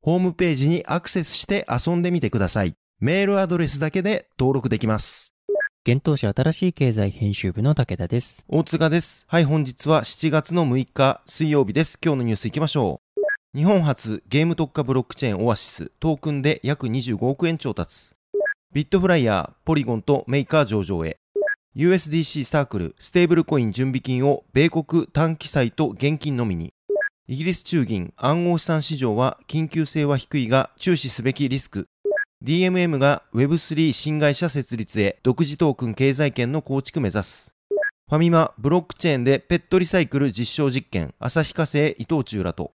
ホームページにアクセスして遊んでみてください。メールアドレスだけで登録できます。現当社新しい経済編集部の武田です。大塚です。はい、本日は7月の6日水曜日です。今日のニュース行きましょう。日本初ゲーム特化ブロックチェーンオアシストークンで約25億円調達。ビットフライヤー、ポリゴンとメーカー上場へ。USDC サークル、ステーブルコイン準備金を米国短期債と現金のみに。イギリス中銀暗号資産市場は緊急性は低いが注視すべきリスク。DMM が Web3 新会社設立へ独自トークン経済圏の構築目指す。ファミマブロックチェーンでペットリサイクル実証実験、旭化成伊藤忠らと。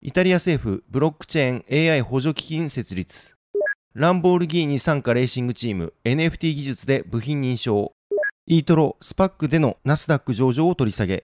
イタリア政府ブロックチェーン AI 補助基金設立。ランボールギーニ参加レーシングチーム NFT 技術で部品認証。イートロスパックでのナスダック上場を取り下げ。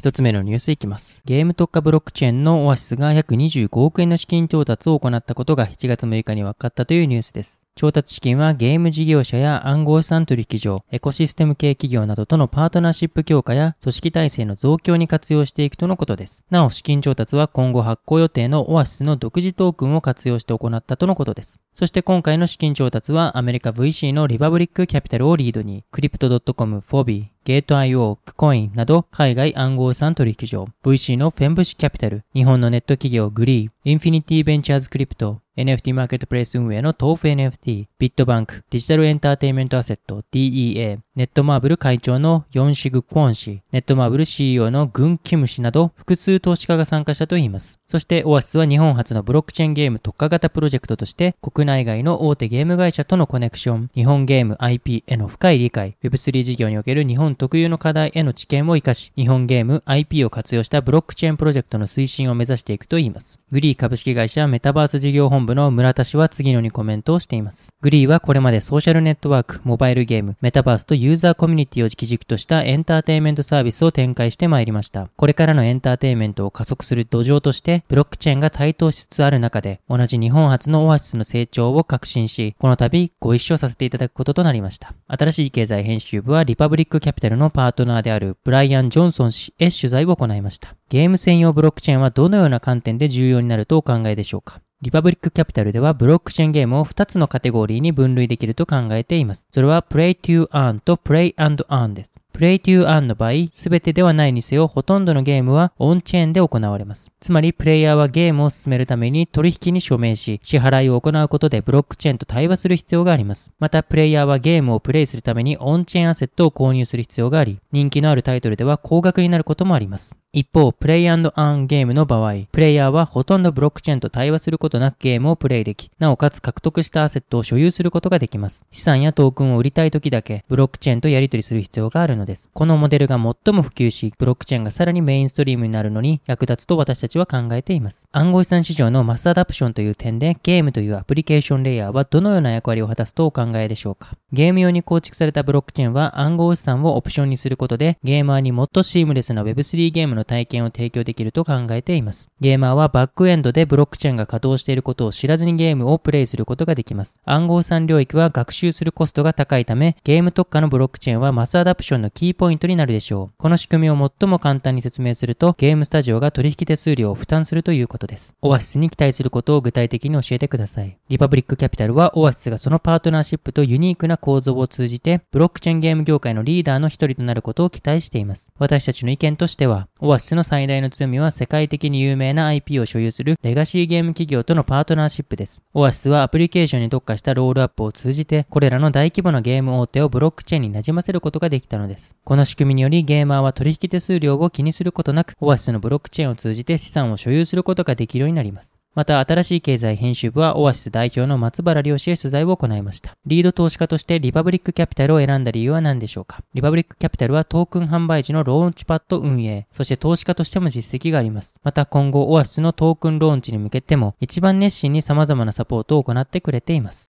一つ目のニュースいきます。ゲーム特化ブロックチェーンのオアシスが約25億円の資金調達を行ったことが7月6日に分かったというニュースです。調達資金はゲーム事業者や暗号資産取引所、エコシステム系企業などとのパートナーシップ強化や組織体制の増強に活用していくとのことです。なお、資金調達は今後発行予定のオアシスの独自トークンを活用して行ったとのことです。そして今回の資金調達はアメリカ VC のリパブリックキャピタルをリードに、クリプト .com、フォビー、ゲート IO、クコインなど海外暗号資産取引所、VC のフェンブシキャピタル、日本のネット企業グリー、インフィニティベンチャーズクリプト、NFT マーケットプレイス運営の豆腐 NFT、ビットバンク、デジタルエンターテイメントアセット、DEA、ネットマーブル会長のヨンシグ・クォン氏、ネットマーブル CEO のグン・キム氏など複数投資家が参加したといいます。そしてオアシスは日本発のブロックチェーンゲーム特化型プロジェクトとして国内外の大手ゲーム会社とのコネクション、日本ゲーム IP への深い理解、Web3 事業における日本特有の課題への知見を活かし、日本ゲーム IP を活用したブロックチェーンプロジェクトの推進を目指していくといいます。グリー株式会社メタバース事業本部の村田氏は次のようにコメントをしています。グリーはこれまでソーシャルネットワーク、モバイルゲーム、メタバースとユーザーコミュニティを基軸としたエンターテインメントサービスを展開してまいりました。これからのエンターテインメントを加速する土壌として、ブロックチェーンが台頭しつつある中で、同じ日本発のオアシスの成長を確信し、この度ご一緒させていただくこととなりました。新しい経済編集部はリパブリックキャピタルのパートナーであるブライアン・ジョンソン氏へ取材を行いました。ゲーム専用ブロックチェーンはどのような観点で重要になるとお考えでしょうかリパブリックキャピタルではブロックチェーンゲームを2つのカテゴリーに分類できると考えています。それは Play to Earn と Play and Earn です。プレイトゥーアンの場合、すべてではないにせよ、ほとんどのゲームはオンチェーンで行われます。つまり、プレイヤーはゲームを進めるために取引に署名し、支払いを行うことでブロックチェーンと対話する必要があります。また、プレイヤーはゲームをプレイするためにオンチェーンアセットを購入する必要があり、人気のあるタイトルでは高額になることもあります。一方、プレイアンゲームの場合、プレイヤーはほとんどブロックチェーンと対話することなくゲームをプレイでき、なおかつ獲得したアセットを所有することができます。資産やトークンを売りたい時だけ、ブロックチェーンとやり取りする必要があるのです。このモデルが最も普及し、ブロックチェーンがさらにメインストリームになるのに役立つと私たちは考えています。暗号資産市場のマスアダプションという点で、ゲームというアプリケーションレイヤーはどのような役割を果たすとお考えでしょうか。ゲーム用に構築されたブロックチェーンは暗号資産をオプションにすることで、ゲーマーにもっとシームレスな Web3 ゲームのの体験を提供できると考えています。ゲーマーはバックエンドでブロックチェーンが稼働していることを知らずにゲームをプレイすることができます。暗号資産領域は学習するコストが高いため、ゲーム特化のブロックチェーンはマスアダプションのキーポイントになるでしょう。この仕組みを最も簡単に説明すると、ゲームスタジオが取引手数料を負担するということです。オアシスに期待することを具体的に教えてください。リパブリックキャピタルはオアシスがそのパートナーシップとユニークな構造を通じて、ブロックチェーンゲーム業界のリーダーの一人となることを期待しています。私たちの意見としては、オアシスの最大の強みは世界的に有名な IP を所有するレガシーゲーム企業とのパートナーシップです。オアシスはアプリケーションに特化したロールアップを通じて、これらの大規模なゲーム大手をブロックチェーンになじませることができたのです。この仕組みによりゲーマーは取引手数料を気にすることなく、オアシスのブロックチェーンを通じて資産を所有することができるようになります。また、新しい経済編集部はオアシス代表の松原亮氏へ取材を行いました。リード投資家としてリパブリックキャピタルを選んだ理由は何でしょうか？リパブリックキャピタルはトークン販売時のローンチパッド運営、そして投資家としても実績があります。また、今後オアシスのトークンローンチに向けても一番熱心に様々なサポートを行ってくれています。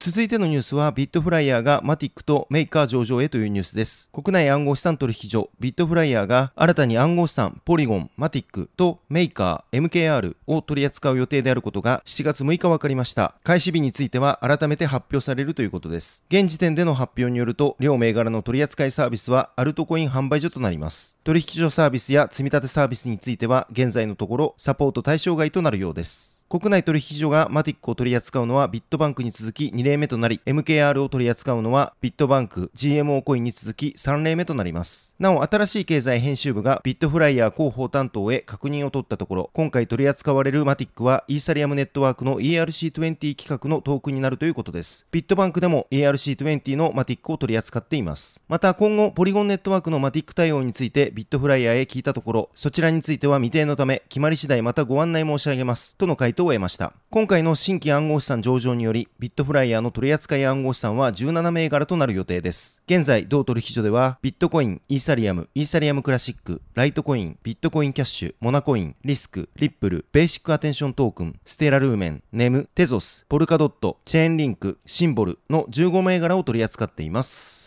続いてのニュースはビットフライヤーが MATIC とメーカー上場へというニュースです。国内暗号資産取引所ビットフライヤーが新たに暗号資産ポリゴン、マティックとメーカー、MKR を取り扱う予定であることが7月6日分かりました。開始日については改めて発表されるということです。現時点での発表によると両銘柄の取扱いサービスはアルトコイン販売所となります。取引所サービスや積み立てサービスについては現在のところサポート対象外となるようです。国内取引所が MATIC を取り扱うのはビットバンクに続き2例目となり、MKR を取り扱うのはビットバンク、GMO コインに続き3例目となります。なお、新しい経済編集部がビットフライヤー広報担当へ確認を取ったところ、今回取り扱われるマティックはイーサリアムネットワークの ERC20 規格のトークンになるということです。ビットバンクでも ERC20 のマティックを取り扱っています。また、今後、ポリゴンネットワークのマティック対応についてビットフライヤーへ聞いたところ、そちらについては未定のため、決まり次第またご案内申し上げます。との回答を得ました。今回の新規暗号資産上場により、ビットフライヤーの取扱い暗号資産は17銘柄となる予定です。現在、同取引所では、ビットコイン、イーサリアム、イーサリアムクラシック、ライトコイン、ビットコインキャッシュ、モナコイン、リスク、リップル、ベーシックアテンショントークン、ステラルーメン、ネム、テゾス、ポルカドット、チェーンリンク、シンボルの15銘柄を取り扱っています。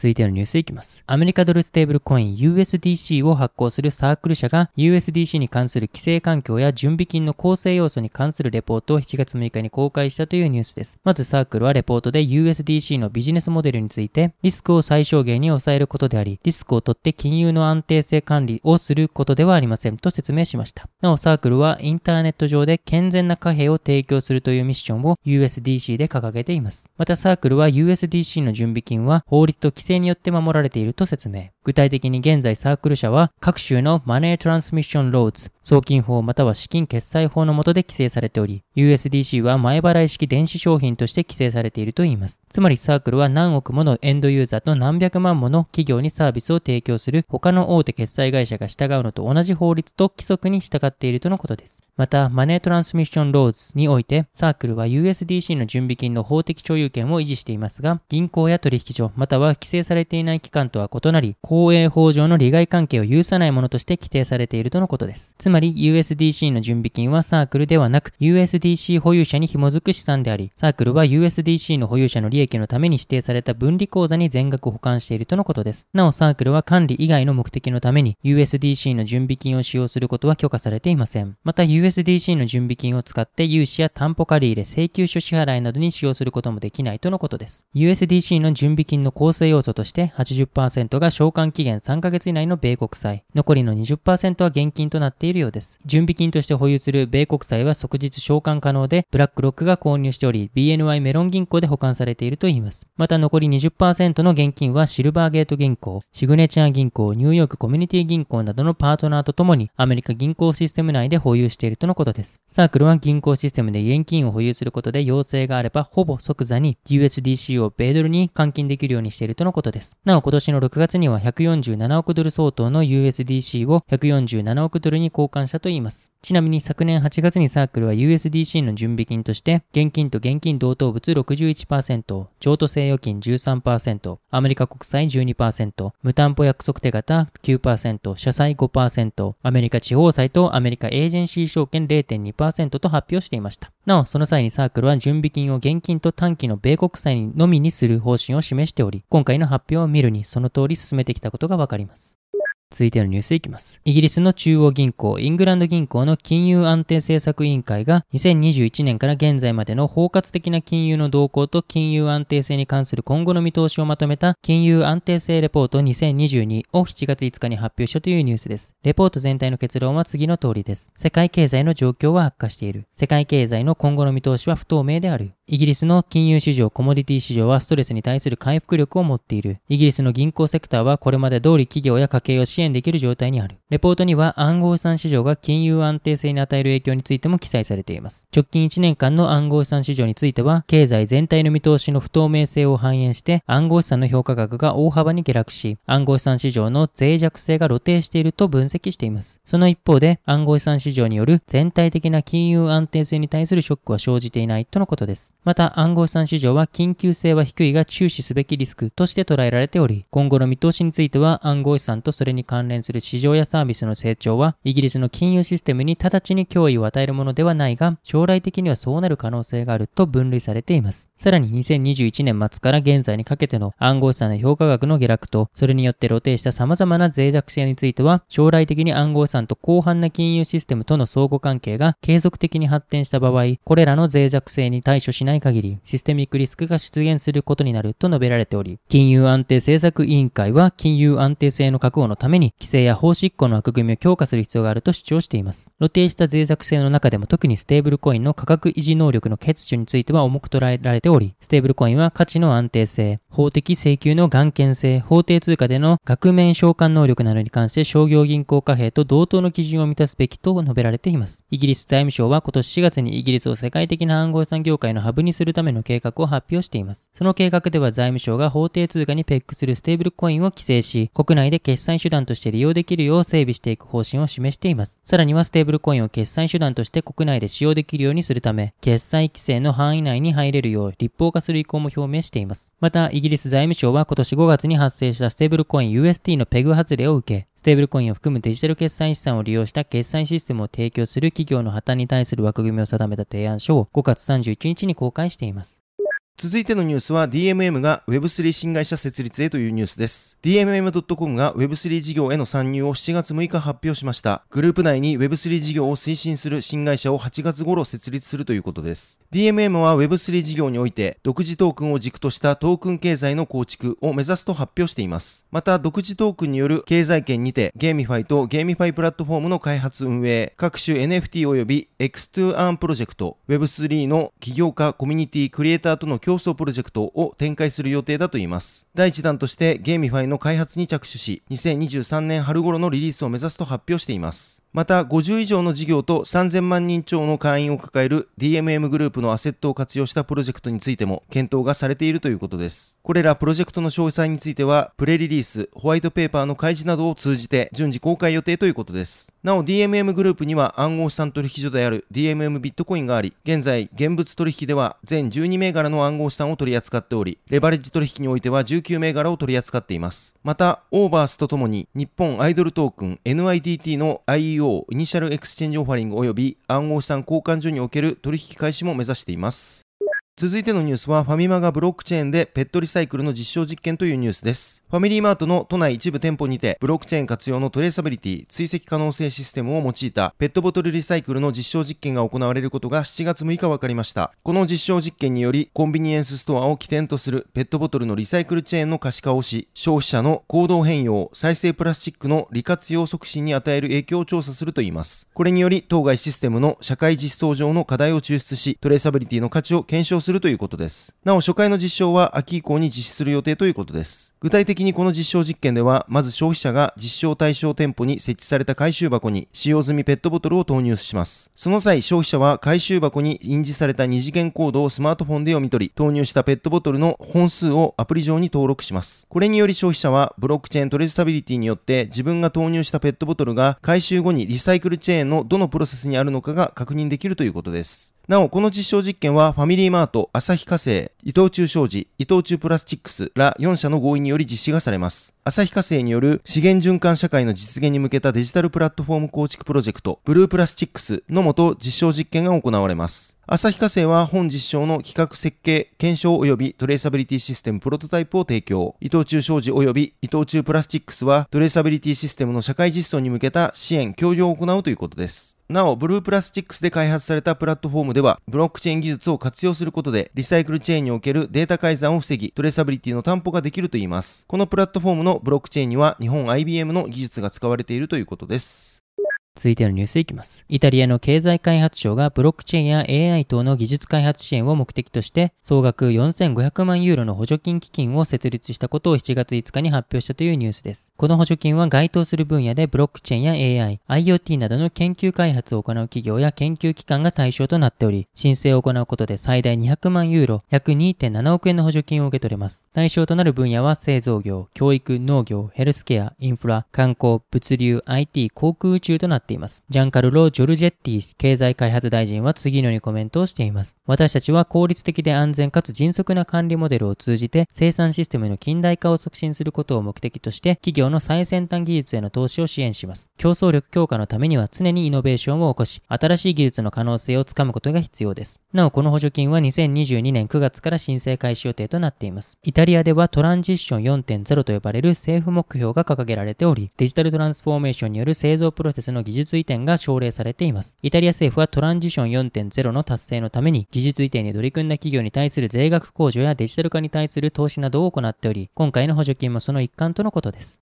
続いてのニュースいきます。アメリカドルステーブルコイン USDC を発行するサークル社が USDC に関する規制環境や準備金の構成要素に関するレポートを7月6日に公開したというニュースです。まずサークルはレポートで USDC のビジネスモデルについてリスクを最小限に抑えることであり、リスクを取って金融の安定性管理をすることではありませんと説明しました。なおサークルはインターネット上で健全な貨幣を提供するというミッションを USDC で掲げています。またサークルは USDC の準備金は法律と規制によって守られていると説明。具体的に現在サークル社は各州のマネートランスミッションローズ、送金法または資金決済法の下で規制されており、USDC は前払い式電子商品として規制されているといいます。つまりサークルは何億ものエンドユーザーと何百万もの企業にサービスを提供する他の大手決済会社が従うのと同じ法律と規則に従っているとのことです。また、マネートランスミッションローズにおいて、サークルは USDC の準備金の法的所有権を維持していますが、銀行や取引所、または規制されていない機関とは異なり、公営法上の利害関係を有さないものとして規定されているとのことです。つまり、USDC の準備金はサークルではなく、USDC 保有者に紐づく資産であり、サークルは USDC の保有者の利益のために指定された分離口座に全額保管しているとのことです。なお、サークルは管理以外の目的のために USDC の準備金を使用することは許可されていません。また、USDC の準備金を使って融資や担保借入れ、請求書支払いなどに使用することもできないとのことです。USDC の準備金の構成要要素として80%が償還期限3ヶ月以内の米国債、残りの20%は現金となっているようです。準備金として保有する米国債は即日償還可能で、ブラックロックが購入しており、BNY メロン銀行で保管されているといいます。また残り20%の現金はシルバーゲート銀行、シグネチャー銀行、ニューヨークコミュニティ銀行などのパートナーとともにアメリカ銀行システム内で保有しているとのことです。サークルは銀行システムで現金を保有することで要請があればほぼ即座に USDC を米ドルに換金できるようにしているとのことです。なお今年の6月には147億ドル相当の USDC を147億ドルに交換したといいます。ちなみに昨年8月にサークルは USDC の準備金として、現金と現金同等物61%、譲渡性預金13%、アメリカ国債12%、無担保約束手形9%、社債5%、アメリカ地方債とアメリカエージェンシー証券0.2%と発表していました。なお、その際にサークルは準備金を現金と短期の米国債のみにする方針を示しており、今回の発表を見るにその通り進めてきたことがわかります。続いてのニュースいきます。イギリスの中央銀行、イングランド銀行の金融安定政策委員会が2021年から現在までの包括的な金融の動向と金融安定性に関する今後の見通しをまとめた金融安定性レポート2022を7月5日に発表したというニュースです。レポート全体の結論は次の通りです。世界経済の状況は悪化している。世界経済の今後の見通しは不透明である。イギリスの金融市場、コモディティ市場はストレスに対する回復力を持っている。イギリスの銀行セクターはこれまで通り企業や家計を支援できる状態にある。レポートには暗号資産市場が金融安定性に与える影響についても記載されています。直近1年間の暗号資産市場については、経済全体の見通しの不透明性を反映して暗号資産の評価額が大幅に下落し、暗号資産市場の脆弱性が露呈していると分析しています。その一方で、暗号資産市場による全体的な金融安定性に対するショックは生じていないとのことです。また、暗号資産市場は緊急性は低いが注視すべきリスクとして捉えられており、今後の見通しについては暗号資産とそれに関連する市場やサービスの成長は、イギリスの金融システムに直ちに脅威を与えるものではないが、将来的にはそうなる可能性があると分類されています。さらに2021年末から現在にかけての暗号資産の評価額の下落と、それによって露呈した様々な脆弱性については、将来的に暗号資産と広範な金融システムとの相互関係が継続的に発展した場合、これらの脆弱性に対処しないない限り、システミックリスクが出現することになると述べられており、金融安定政策委員会は金融安定性の確保のために規制や法執行の枠組みを強化する必要があると主張しています。露呈した脆弱性の中でも特にステーブルコインの価格維持能力の欠如については重く捉えられており、ステーブルコインは価値の安定性、法的請求の頑健性、法定通貨での額面償還能力などに関して商業銀行貨幣と同等の基準を満たすべきと述べられています。イギリス財務省は今年4月にイギリスを世界的な暗号資産業界のハブにするための計画を発表しています。その計画では財務省が法定通貨にペグするステーブルコインを規制し、国内で決済手段として利用できるよう整備していく方針を示しています。さらにはステーブルコインを決済手段として国内で使用できるようにするため、決済規制の範囲内に入れるよう立法化する意向も表明しています。また、イギリス財務省は今年5月に発生したステーブルコイン UST のペグ外れを受け、ステーブルコインを含むデジタル決済資産を利用した決済システムを提供する企業の破綻に対する枠組みを定めた提案書を5月31日に公開しています。続いてのニュースは DMM が Web3 新会社設立へというニュースです。DMM.com が Web3 事業への参入を7月6日発表しました。グループ内に Web3 事業を推進する新会社を8月頃設立するということです。DMM は Web3 事業において独自トークンを軸としたトークン経済の構築を目指すと発表しています。また独自トークンによる経済圏にて GameFi と GameFi プラットフォームの開発運営、各種 NFT 及び X2Earn プロジェクト、Web3 の起業家、コミュニティ、クリエイターとの共創プロジェクトを展開する予定だといいます。第1弾として GameFi の開発に着手し、2023年春頃のリリースを目指すと発表しています。また、50以上の事業と3000万人超の会員を抱える DMM グループのアセットを活用したプロジェクトについても検討がされているということです。これらプロジェクトの詳細については、プレスリリース、ホワイトペーパーの開示などを通じて順次公開予定ということです。なお、DMM グループには暗号資産取引所である DMM ビットコインがあり、現在、現物取引では全12銘柄の暗号資産を取り扱っており、レバレッジ取引においては19銘柄を取り扱っています。また、オーバースとともに日本アイドルトークン NIDT の IEO Initial Exchange Offering 及び暗号資産交換所における取引開始も目指しています。続いてのニュースはファミマがブロックチェーンでペットリサイクルの実証実験というニュースです。ファミリーマートの都内一部店舗にてブロックチェーン活用のトレーサビリティ追跡可能性システムを用いたペットボトルリサイクルの実証実験が行われることが7月6日分かりました。この実証実験によりコンビニエンスストアを起点とするペットボトルのリサイクルチェーンの可視化をし、消費者の行動変容、再生プラスチックの利活用促進に与える影響を調査するといいます。これにより当該システムの社会実装上の課題を抽出し、トレーサビリティの価値を検証するするということです。なお、初回の実証は秋以降に実施する予定ということです。具体的にこの実証実験では、まず消費者が実証対象店舗に設置された回収箱に使用済みペットボトルを投入します。その際、消費者は回収箱に印字された二次元コードをスマートフォンで読み取り、投入したペットボトルの本数をアプリ上に登録します。これにより消費者はブロックチェーントレーサビリティによって自分が投入したペットボトルが回収後にリサイクルチェーンのどのプロセスにあるのかが確認できるということです。なお、この実証実験はファミリーマート、旭化成、伊藤忠商事、伊藤忠プラスチックスら4社の合意により実施がされます。旭化成による資源循環社会の実現に向けたデジタルプラットフォーム構築プロジェクト、ブループラスチックスのもと実証実験が行われます。旭化成は本実証の企画設計、検証及びトレーサビリティシステムプロトタイプを提供。伊藤忠商事及び伊藤忠プラスチックスはトレーサビリティシステムの社会実装に向けた支援、協業を行うということです。なお、ブループラスチックスで開発されたプラットフォームでは、ブロックチェーン技術を活用することで、リサイクルチェーンにおけるデータ改ざんを防ぎ、トレーサビリティの担保ができるといいます。このプラットフォームのブロックチェーンには、日本 IBM の技術が使われているということです。続いてのニュースいきます。イタリアの経済開発省がブロックチェーンや AI 等の技術開発支援を目的として、総額4500万ユーロの補助金基金を設立したことを7月5日に発表したというニュースです。この補助金は該当する分野でブロックチェーンや AI、IoT などの研究開発を行う企業や研究機関が対象となっており、申請を行うことで最大200万ユーロ、約2.7億円の補助金を受け取れます。対象となる分野は製造業、教育、農業、ヘルスケア、インフラ、観光、物流、IT、航空宇宙となってています。ジャンカルロ・ジョルジェッティ経済開発大臣は次のようにコメントをしています。私たちは効率的で安全かつ迅速な管理モデルを通じて生産システムの近代化を促進することを目的として企業の最先端技術への投資を支援します。競争力強化のためには常にイノベーションを起こし、新しい技術の可能性をつかむことが必要です。なお、この補助金は2022年9月から申請開始予定となっています。イタリアではトランジッション4.0と呼ばれる政府目標が掲げられており、デジタルトランスフォーメーションによる製造プロセスの技技術移転が奨励されています。イタリア政府はトランジション4.0の達成のために技術移転に取り組んだ企業に対する税額控除やデジタル化に対する投資などを行っており、今回の補助金もその一環とのことです。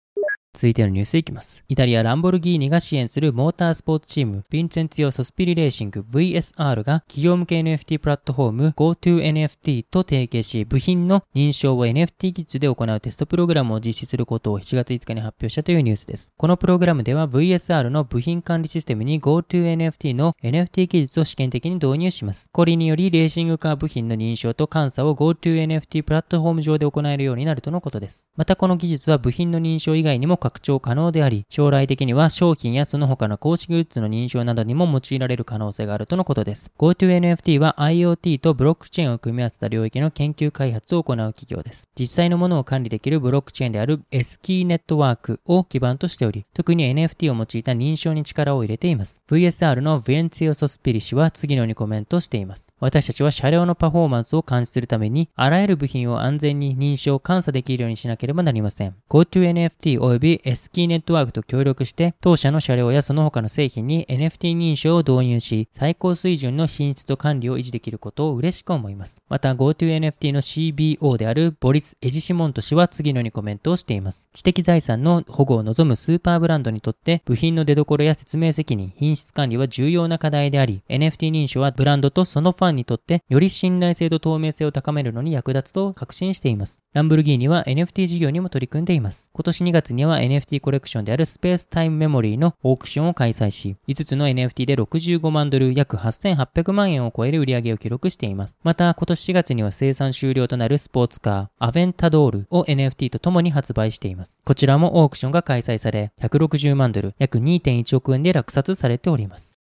続いてのニュースいきます。イタリアランボルギーニが支援するモータースポーツチーム、ヴィンチェンツィオ・ソスピリレーシング VSR が企業向け NFT プラットフォーム GoToNFT と提携し、部品の認証を NFT 技術で行うテストプログラムを実施することを7月5日に発表したというニュースです。このプログラムでは VSR の部品管理システムに GoToNFT の NFT 技術を試験的に導入します。これにより、レーシングカー部品の認証と監査を GoToNFT プラットフォーム上で行えるようになるとのことです。またこの技術は部品の認証以外にも拡張可能であり、将来的には商品やその他の公式グッズの認証などにも用いられる可能性があるとのことです。GoToNFT は IoT とブロックチェーンを組み合わせた領域の研究開発を行う企業です。実際のものを管理できるブロックチェーンである S キーネットワークを基盤としており、特に NFT を用いた認証に力を入れています。VSR のヴェンツィオ・ソスピリ氏は次のようにコメントしています。私たちは車両のパフォーマンスを監視するために、あらゆる部品を安全に認証監査できるようにしなければなりません。GoToNFT 及び S キーネットワークと協力して、当社の車両やその他の製品に NFT 認証を導入し、最高水準の品質と管理を維持できることを嬉しく思います。また GoToNFT の CBO であるボリス・エジシモント氏は次のようにコメントをしています。知的財産の保護を望むスーパーブランドにとって、部品の出所や説明責任、品質管理は重要な課題であり、NFT 認証はブランドとそのファンにとって、より信頼性と透明性を高めるのに役立つと確信しています。ランブルギーニは NFT 事業にも取り組んでいます。今年2月には NFT コレクションであるスペースタイムメモリーのオークションを開催し、5つの NFT で65万ドル約8800万円を超える売り上げを記録しています。また、今年4月には生産終了となるスポーツカー、アベンタドールを NFT と共に発売しています。こちらもオークションが開催され、160万ドル、約2.1億円で落札されております。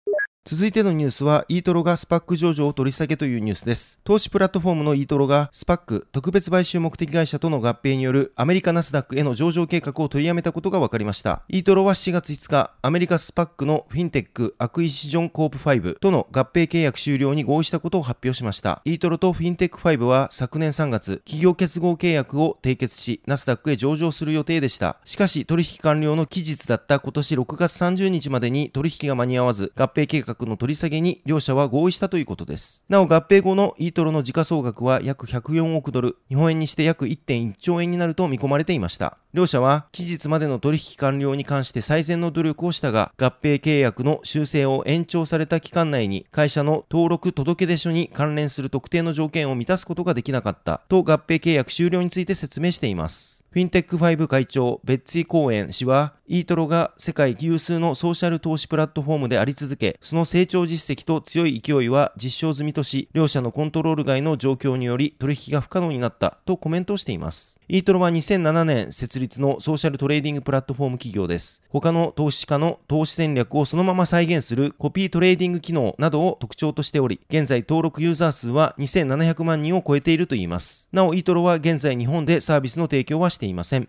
続いてのニュースは、 eToro が SPAC 上場を取り下げというニュースです。投資プラットフォームの eToro が、 SPAC 特別買収目的会社との合併によるアメリカナスダックへの上場計画を取りやめたことが分かりました。 eToro は7月5日、アメリカ SPAC の FinTech Acquisition Corp 5との合併契約終了に合意したことを発表しました。 eToro と FinTech 5は昨年3月、企業結合契約を締結し、ナスダックへ上場する予定でした。しかし、取引完了の期日だった今年6月30日までに取引が間に合わず、合併計画の取り下げに両社は合意したということです。なお合併後の eToro の時価総額は約104億ドル、日本円にして約1.1兆円になると見込まれていました。両社は期日までの取引完了に関して最善の努力をしたが、合併契約の修正を延長された期間内に会社の登録届出書に関連する特定の条件を満たすことができなかったと合併契約終了について説明しています。 FinTech 5会長、ベッツィ・コーエン氏は、 eToro が世界有数のソーシャル投資プラットフォームであり続け、その成長実績と強い勢いは実証済みとし、両社のコントロール外の状況により取引が不可能になったとコメントしています。 eToro は2007年設立のソーシャルトレーディングプラットフォーム企業です。他の投資家の投資戦略をそのまま再現するコピートレーディング機能などを特徴としており、現在登録ユーザー数は2700万人を超えているといいます。なお、イートロは現在日本でサービスの提供はしていません。